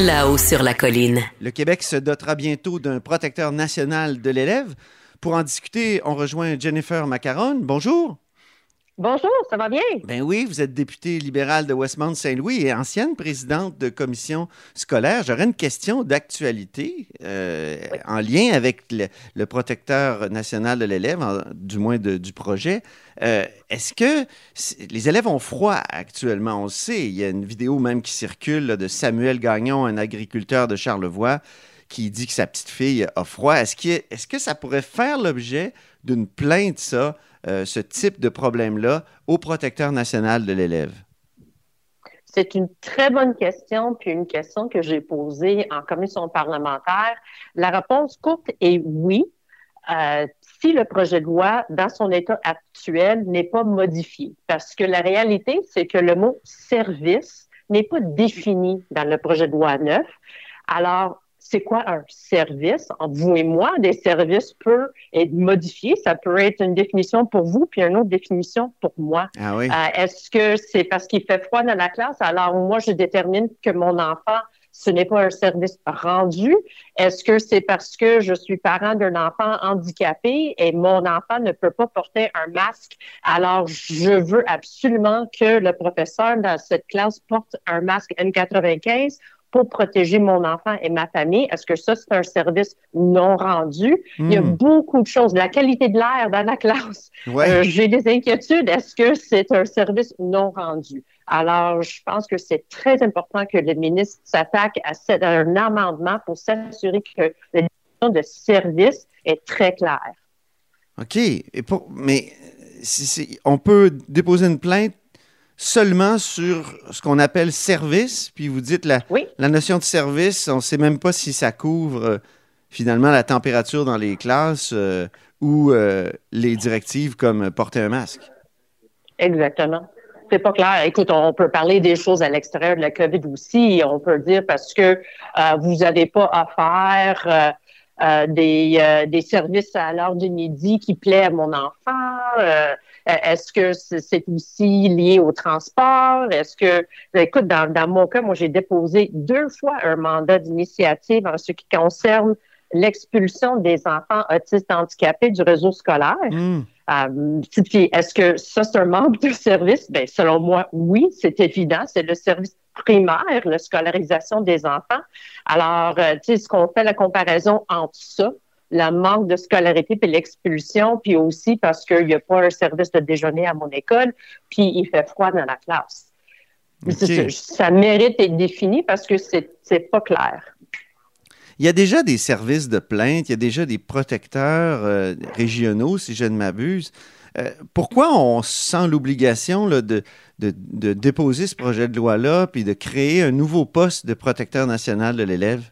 Là-haut sur la colline. Le Québec se dotera bientôt d'un protecteur national de l'élève. Pour en discuter, on rejoint Jennifer Macaron. Bonjour. Bonjour, ça va bien? Ben oui, vous êtes députée libérale de Westmount-Saint-Louis et ancienne présidente de commission scolaire. J'aurais une question d'actualité euh, en lien avec le, protecteur national de l'élève, du moins du projet. Euh, est-ce que les élèves ont froid actuellement? On le sait, il y a une vidéo même qui circule de Samuel Gagnon, un agriculteur de Charlevoix, qui dit que sa petite fille a froid. Est-ce est que ça pourrait faire l'objet d'une plainte, ça? Euh, ce type de problème-là au protecteur national de l'élève? C'est une très bonne question, puis une question que j'ai posée en commission parlementaire. La réponse courte est oui. Euh, si le projet de loi, dans son état actuel, n'est pas modifié. Parce que la réalité, c'est que le mot service n'est pas défini dans le projet de loi neuf. Alors, c'est quoi un service? Entre vous et moi, des services peuvent être modifiés. Ça peut être une définition pour vous, puis une autre définition pour moi. Ah oui. Euh, est-ce que c'est parce qu'il fait froid dans la classe? Alors, moi, je détermine que mon enfant, ce n'est pas un service rendu. Est-ce que c'est parce que je suis parent d'un enfant handicapé et mon enfant ne peut pas porter un masque? Alors, je veux absolument que le professeur dans cette classe porte un masque N95 pour protéger mon enfant et ma famille. Est-ce que ça, c'est un service non rendu? Il y a hmm. beaucoup de choses. La qualité de l'air dans la classe. Euh, j'ai des inquiétudes. Est-ce que c'est un service non rendu? Alors, je pense que c'est très important que le ministre s'attaque à, un amendement pour s'assurer que la définition de service est très claire. OK. Et pour, mais on peut déposer une plainte seulement sur ce qu'on appelle service, puis vous dites la, la notion de service, on ne sait même pas si ça couvre euh, finalement la température dans les classes euh, ou euh, les directives comme porter un masque. Exactement. C'est pas clair. Écoute, on peut parler des choses à l'extérieur de la COVID aussi. On peut dire parce que vous n'avez pas à faire des, des services à l'heure du midi qui plaît à mon enfant. Euh, est-ce que c'est aussi lié au transport? Est-ce que, écoute, dans, mon cas, moi, j'ai déposé deux fois un mandat d'initiative en ce qui concerne l'expulsion des enfants autistes handicapés du réseau scolaire. Hmm. Euh, est-ce que ça, c'est un manque de service? Ben, selon moi, oui, c'est évident. C'est le service primaire, la scolarisation des enfants. Alors, euh, tu sais, ce qu'on fait la comparaison entre ça, le manque de scolarité puis l'expulsion, puis aussi parce qu'il n'y a pas un service de déjeuner à mon école, puis il fait froid dans la classe. Ça mérite d'être défini parce que c'est pas clair. Il y a déjà des services de plainte, il y a déjà des protecteurs euh, régionaux, si je ne m'abuse. Euh, pourquoi on sent l'obligation de, de, de, déposer ce projet de loi-là puis de créer un nouveau poste de protecteur national de l'élève?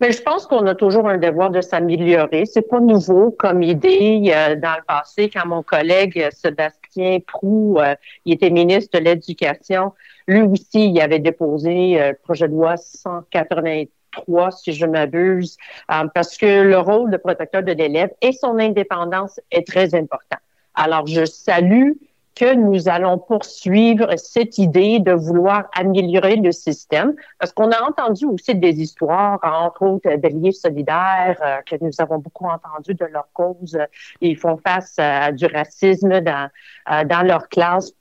Mais je pense qu'on a toujours un devoir de s'améliorer. C'est pas nouveau comme idée. dans le passé, quand mon collègue euh, Sébastien Prou, euh, il était ministre de l'Éducation, lui aussi, il avait déposé euh, le projet de loi 183, si je m'abuse, parce que le rôle de protecteur de l'élève et son indépendance est très important. Alors, je salue que nous allons poursuivre cette idée de vouloir améliorer le système, parce qu'on a entendu aussi des histoires, entre autres des liens solidaires, euh, que nous avons beaucoup entendu de leur cause. Ils font face à du racisme dans, euh, dans leur classe,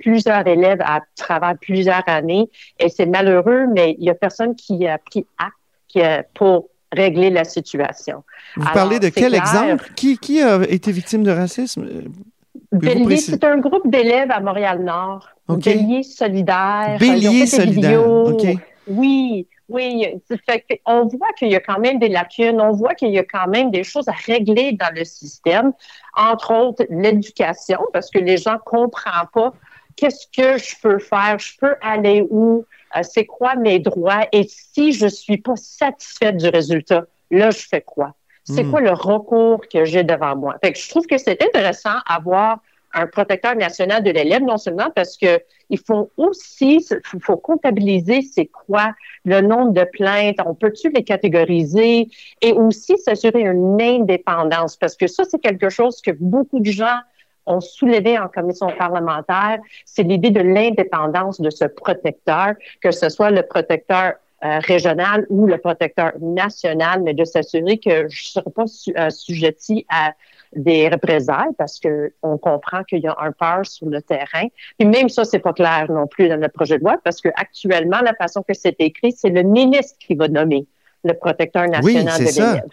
plusieurs élèves à travers plusieurs années, et c'est malheureux, mais il y a personne qui a pris acte pour régler la situation. Vous Alors, parlez de quel clair. exemple? Qui, qui a été victime de racisme? C'est un groupe d'élèves à Montréal-Nord. OK. Bélier solidaire. Bélier solidaire, vidéos. OK. Oui, oui. Fait on voit qu'il y a quand même des lacunes, on voit qu'il y a quand même des choses à régler dans le système, entre autres l'éducation, parce que les gens comprennent pas qu'est-ce que je peux faire, je peux aller où, euh, c'est quoi mes droits, et si je suis pas satisfaite du résultat, là, je fais quoi? C'est Hmm. quoi le recours que j'ai devant moi? Fait que je trouve que c'est intéressant d'avoir un protecteur national de l'élève, non seulement parce que il faut aussi, il faut comptabiliser c'est quoi le nombre de plaintes, on peut-tu les catégoriser? Et aussi s'assurer une indépendance parce que ça, c'est quelque chose que beaucoup de gens ont soulevé en commission parlementaire, c'est l'idée de l'indépendance de ce protecteur, que ce soit le protecteur euh, régional ou le protecteur national, mais de s'assurer que je ne serai pas su, euh, sujetti à des représailles parce que on comprend qu'il y a un peur sur le terrain. Puis même ça, c'est pas clair non plus dans le projet de loi parce que actuellement, la façon que c'est écrit, c'est le ministre qui va nommer le protecteur Oui, national c'est de l'élève.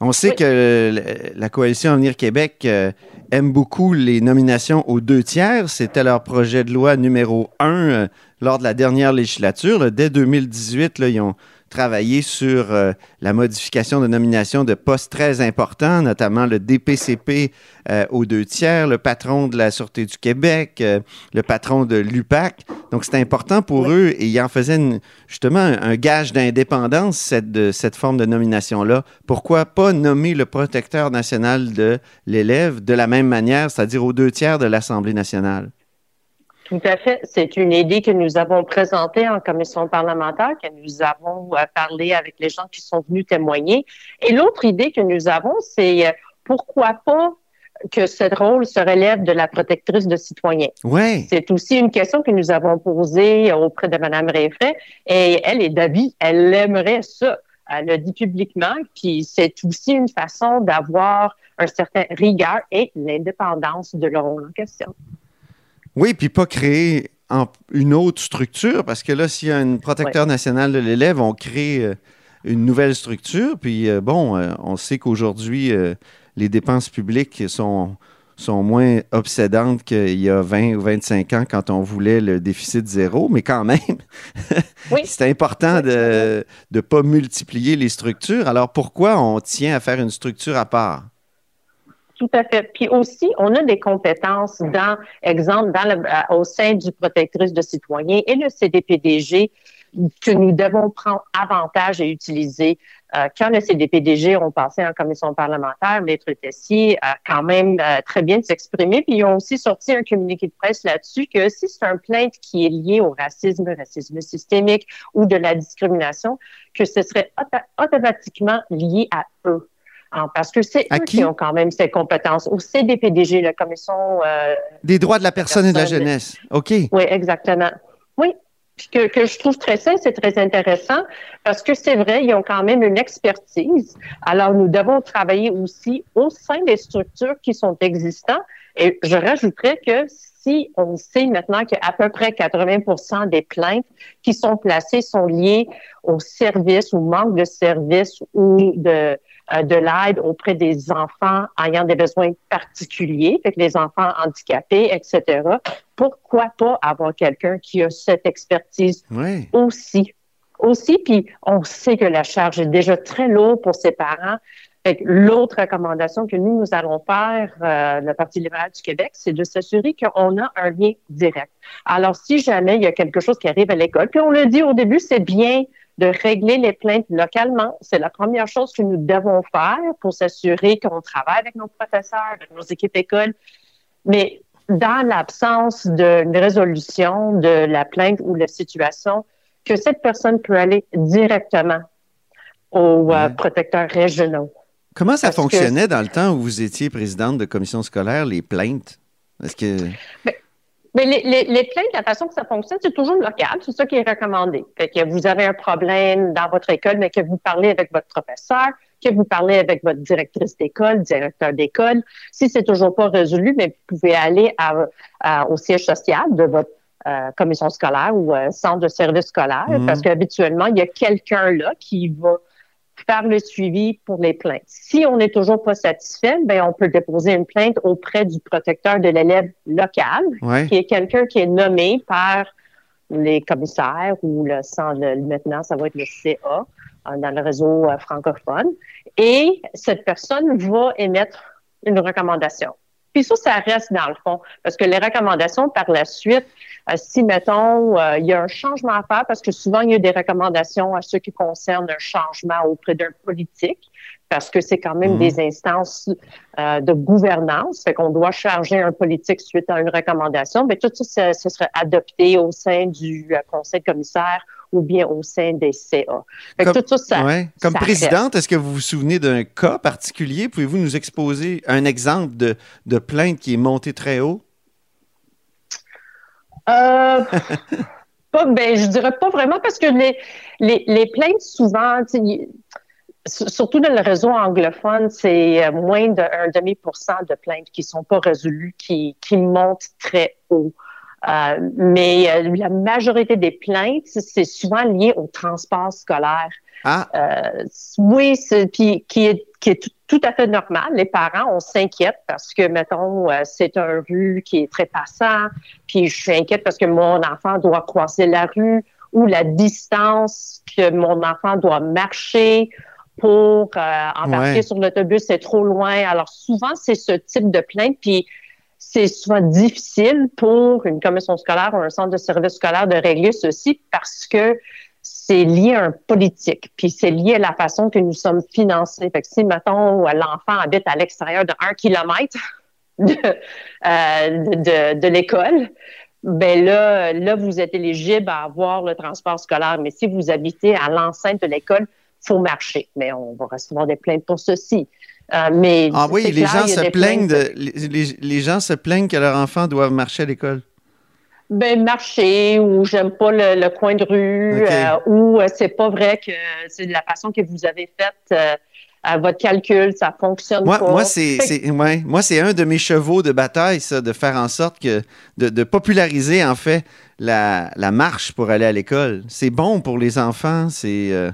On sait Oui. que la coalition Avenir Québec euh, aime beaucoup les nominations aux deux tiers. C'était leur projet de loi numéro un euh, lors de la dernière législature. Dès 2018, là, ils ont travaillé sur euh, la modification de nomination de postes très importants, notamment le DPCP euh, aux deux tiers, le patron de la Sûreté du Québec, euh, le patron de l'UPAC. Donc, c'est important pour eux et ils en faisaient une- justement un, un gage d'indépendance, cette, de, cette forme de nomination-là. Pourquoi pas nommer le protecteur national de l'élève de la même manière, c'est-à-dire aux deux tiers de l'Assemblée nationale? Tout à fait. C'est une idée que nous avons présentée en commission parlementaire, que nous avons euh, parlé avec les gens qui sont venus témoigner. Et l'autre idée que nous avons, c'est euh, pourquoi pas que ce rôle se relève de la protectrice de citoyens. Oui. C'est aussi une question que nous avons posée auprès de Mme Réfray et elle est d'avis, elle aimerait ça. Elle le dit publiquement, puis c'est aussi une façon d'avoir un certain rigueur et l'indépendance de leur rôle en question. Oui, puis pas créer en- une autre structure, parce que là, s'il y a un protecteur national de l'élève, on crée euh, une nouvelle structure. Puis euh, bon, euh, on sait qu'aujourd'hui, euh, les dépenses publiques sont, sont moins obsédantes qu'il y a 20 ou 25 ans quand on voulait le déficit zéro, mais quand même, Oui. c'est important de ne pas multiplier les structures. Alors pourquoi on tient à faire une structure à part? Tout à fait. Puis aussi, on a des compétences dans, exemple, dans le- au sein du protectrice de citoyens et le CDPDG que nous devons prendre avantage et utiliser. Euh, quand le CDPDG ont passé en commission parlementaire, Maître Tessier a quand même euh, très bien s'exprimer, puis ils ont aussi sorti un communiqué de presse là-dessus que si c'est un plainte qui est lié au racisme, racisme systémique ou de la discrimination, que ce serait auto- automatiquement lié à eux. Ah, parce que c'est eux qui? qui ont quand même ces compétences. Au CDPDG, la commission. euh, Des droits de la personne et de la jeunesse. OK. oui, exactement. Oui. Puis que, que je trouve très sain, c'est très intéressant parce que c'est vrai, ils ont quand même une expertise. Alors, nous devons travailler aussi au sein des structures qui sont existantes. Et je rajouterais que si on sait maintenant qu'à peu près 80 des plaintes qui sont placées sont liées au service, au manque de service ou de, de l'aide auprès des enfants ayant des besoins particuliers, fait que les enfants handicapés, etc. Pourquoi pas avoir quelqu'un qui a cette expertise Oui. aussi? Aussi, puis on sait que la charge est déjà très lourde pour ses parents. Fait que L'autre recommandation que nous, nous allons faire, euh, le Parti libéral du Québec, c'est de s'assurer qu'on a un lien direct. Alors, si jamais il y a quelque chose qui arrive à l'école, puis on le dit au début, c'est bien de régler les plaintes localement. C'est la première chose que nous devons faire pour s'assurer qu'on travaille avec nos professeurs, avec nos équipes écoles. Mais dans l'absence d'une résolution de la plainte ou de la situation, que cette personne peut aller directement aux euh, protecteurs régionaux. Comment ça Parce que- fonctionnait dans le temps où vous étiez présidente de commission scolaire, les plaintes? Est-ce que. Mais les, les, les plaintes, la façon que ça fonctionne, c'est toujours local. C'est ça qui est recommandé. Fait que vous avez un problème dans votre école, mais que vous parlez avec votre professeur, que vous parlez avec votre directrice d'école, directeur d'école. Si c'est toujours pas résolu, mais vous pouvez aller à, à- au siège social de votre euh, commission scolaire ou euh, centre de service scolaire, Mhm. parce qu'habituellement, il y a quelqu'un là qui va faire le suivi pour les plaintes. Si on n'est toujours pas satisfait, ben on peut déposer une plainte auprès du protecteur de l'élève local, Ouais. qui est quelqu'un qui est nommé par les commissaires ou le centre, le- maintenant ça va être le CA euh, dans le réseau euh, francophone. Et cette personne va émettre une recommandation. Puis ça, ça reste dans le fond, parce que les recommandations par la suite, euh, si, mettons, euh, il y a un changement à faire, parce que souvent, il y a des recommandations à ceux qui concernent un changement auprès d'un politique, parce que c'est quand même Mhm. des instances euh, de gouvernance, fait qu'on doit charger un politique suite à une recommandation, mais tout ça, ça, ça serait adopté au sein du conseil commissaire ou bien au sein des CA. Comme- tout ça, ça, Ouais. Comme ça présidente, est-ce que vous vous souvenez d'un cas particulier? Pouvez-vous nous exposer un exemple de, de plainte qui est montée très haut? Euh, pas, ben, je dirais pas vraiment parce que les, les, les plaintes, souvent, surtout dans le réseau anglophone, c'est euh, moins d'un demi pour cent de plaintes qui sont pas résolues, qui, qui montent très haut. Euh, mais euh, la majorité des plaintes, c'est souvent lié au transport scolaire. Ah, Euh, oui, c'est puis qui est qui est tout, tout à fait normal. Les parents, on s'inquiète parce que mettons euh, c'est un rue qui est très passant, puis je suis inquiète parce que mon enfant doit croiser la rue ou la distance que mon enfant doit marcher pour euh, embarquer Ouais. sur l'autobus, c'est trop loin. Alors souvent c'est ce type de plainte puis c'est souvent difficile pour une commission scolaire ou un centre de service scolaire de régler ceci parce que c'est lié à un politique, puis c'est lié à la façon que nous sommes financés. Fait que si, mettons, l'enfant habite à l'extérieur de un kilomètre de, euh, de, de l'école, ben là, là, vous êtes éligible à avoir le transport scolaire. Mais si vous habitez à l'enceinte de l'école, faut marcher. Mais on va recevoir des plaintes pour ceci. Euh, mais ah oui, les clair, gens se plaignent de, les, les- les gens se plaignent que leurs enfants doivent marcher à l'école. Ben marcher ou j'aime pas le, le coin de rue euh, ou euh, c'est pas vrai que c'est de la façon que vous avez fait euh, à votre calcul, ça fonctionne Moi, pas. moi c'est, ouais, moi, c'est un de mes chevaux de bataille, ça, de faire en sorte que, de, de populariser, en fait, la, la marche pour aller à l'école. C'est bon pour les enfants. C'est, euh,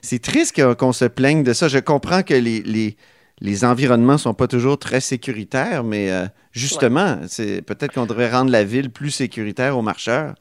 c'est triste qu'on, qu'on se plaigne de ça. Je comprends que les, les, les environnements sont pas toujours très sécuritaires, mais euh, justement, c'est, peut-être qu'on devrait rendre la ville plus sécuritaire aux marcheurs.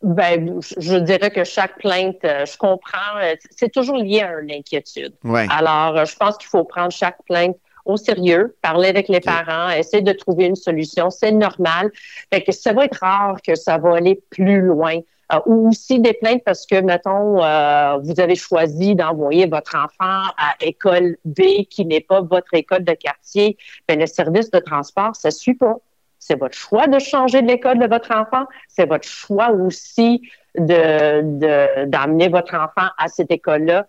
Ben, je- dirais que chaque plainte, euh, je comprends, euh, c'est toujours lié à une inquiétude. Ouais. Alors, je pense qu'il faut prendre chaque plainte au sérieux, parler avec les parents, essayer de trouver une solution. C'est normal. Fait que ça va être rare que ça va aller plus loin. Euh, ou aussi des plaintes parce que, mettons, euh, vous avez choisi d'envoyer votre enfant à école B qui n'est pas votre école de quartier. Ben, le service de transport, ça suit pas. C'est votre choix de changer de l'école de votre enfant. C'est votre choix aussi de, de- votre enfant à cette école-là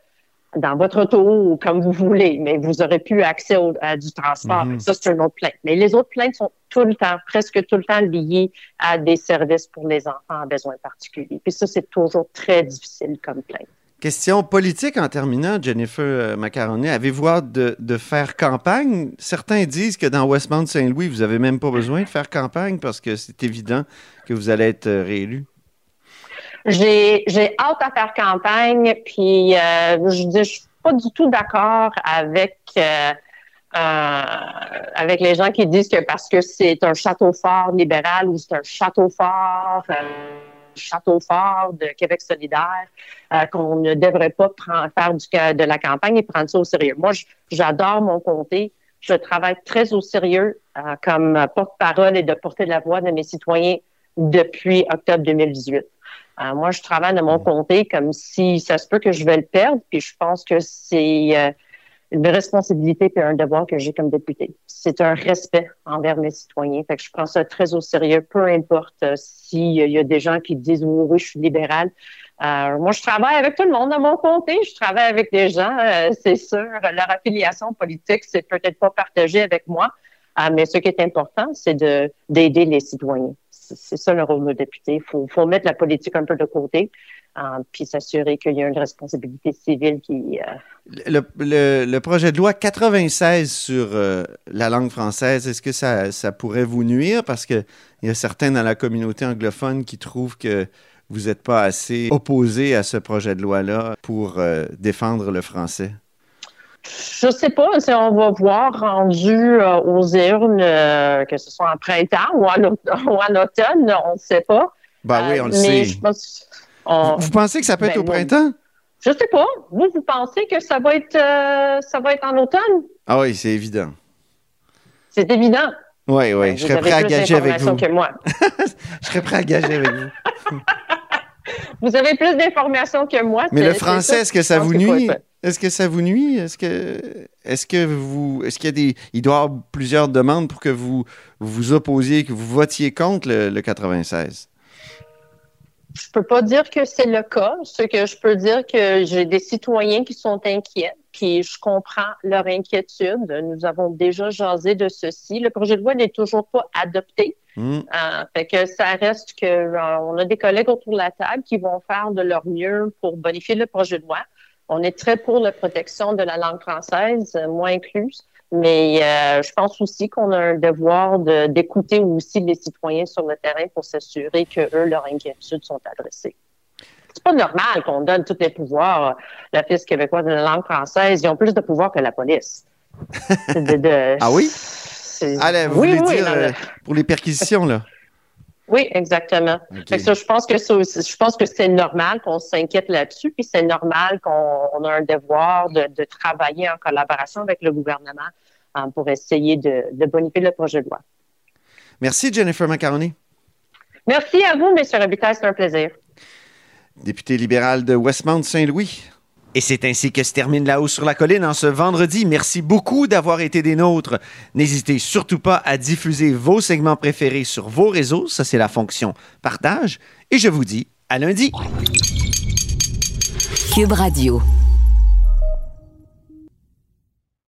dans votre auto ou comme vous voulez, mais vous aurez plus accès au- à du transport. Mhm. Ça, c'est une autre plainte. Mais les autres plaintes sont tout le temps, presque tout le temps liées à des services pour les enfants à besoins particuliers. Puis ça, c'est toujours très difficile comme plainte. Question politique en terminant, Jennifer euh, Macaroni. Avez-vous hâte de, de faire campagne? Certains disent que dans Westmount-Saint-Louis, vous n'avez même pas besoin de faire campagne parce que c'est évident que vous allez être euh, réélu. J'ai, j'ai hâte à faire campagne, puis euh, je je suis pas du tout d'accord avec euh, euh, avec les gens qui disent que parce que c'est un château fort libéral ou c'est un château fort euh, château fort de Québec solidaire, euh, qu'on ne devrait pas prendre, faire du, de la campagne et prendre ça au sérieux. Moi, j'adore mon comté. Je travaille très au sérieux euh, comme porte-parole et de porter la voix de mes citoyens depuis octobre 2018. Euh, moi, je travaille dans mon comté comme si ça se peut que je vais le perdre, puis je pense que c'est euh, une responsabilité et un devoir que j'ai comme député. C'est un respect envers mes citoyens. Fait que je prends ça très au sérieux, peu importe euh, s'il y a des gens qui disent oui, oui, je suis libéral. Euh, moi, je travaille avec tout le monde dans mon comté. Je travaille avec des gens, euh, c'est sûr. Leur affiliation politique, c'est peut-être pas partagé avec moi, euh, mais ce qui est important, c'est de d'aider les citoyens. C'est ça le rôle de député. Il faut, mettre la politique un peu de côté, euh, puis s'assurer qu'il y a une responsabilité civile qui. euh, Le, projet de loi 96 sur euh, la langue française, est-ce que ça, ça pourrait vous nuire? Parce qu'il y a certains dans la communauté anglophone qui trouvent que vous n'êtes pas assez opposé à ce projet de loi-là pour défendre le français? Je sais pas, on va voir rendu euh, aux urnes, euh, que ce soit en printemps ou en, automne, on ne sait pas. Ben oui, on le sait. Vous pensez que ça peut être ben, au printemps? Je sais pas. Vous, vous pensez que ça va être, ça va être en automne? Ah oui, c'est évident. C'est évident. Oui, oui. Ben, je serais prêt à gager avec vous. Que moi. je serais prêt à gager avec vous. vous avez plus d'informations que moi. Mais le français, est-ce que ça vous nuit? Est-ce que ça vous nuit? Est-ce que, est-ce que vous, est-ce qu'il y a des, il doit y avoir plusieurs demandes pour que vous vous opposiez, que vous votiez contre le, le 96? Je peux pas dire que c'est le cas. Ce que je peux dire que j'ai des citoyens qui sont inquiets, puis je comprends leur inquiétude. Nous avons déjà jasé de ceci. Le projet de loi n'est toujours pas adopté. Hmm. Euh, fait que ça reste que euh, on a des collègues autour de la table qui vont faire de leur mieux pour bonifier le projet de loi. On est très pour la protection de la langue française, moi incluse. Mais euh, je pense aussi qu'on a un devoir d'écouter aussi les citoyens sur le terrain pour s'assurer que eux, leurs inquiétudes sont adressées. C'est pas normal qu'on donne tous les pouvoirs à l'Office québécois de la langue française. Ils ont plus de pouvoir que la police. ah oui? Allez, vous voulez dire euh, pour les perquisitions, là? Oui, exactement. je pense que je pense que c'est normal qu'on s'inquiète là-dessus, puis c'est normal qu'on a un devoir de, travailler en collaboration avec le gouvernement hein, pour essayer de, bonifier le projet de loi. Merci, Jennifer Macaroni. Merci à vous, M. Robitaille, c'est un plaisir. Député libéral de Westmount-Saint-Louis. Et c'est ainsi que se termine La Hausse sur la Colline en ce vendredi. Merci beaucoup d'avoir été des nôtres. N'hésitez surtout pas à diffuser vos segments préférés sur vos réseaux. Ça, c'est la fonction partage. Et je vous dis à lundi. Cube Radio.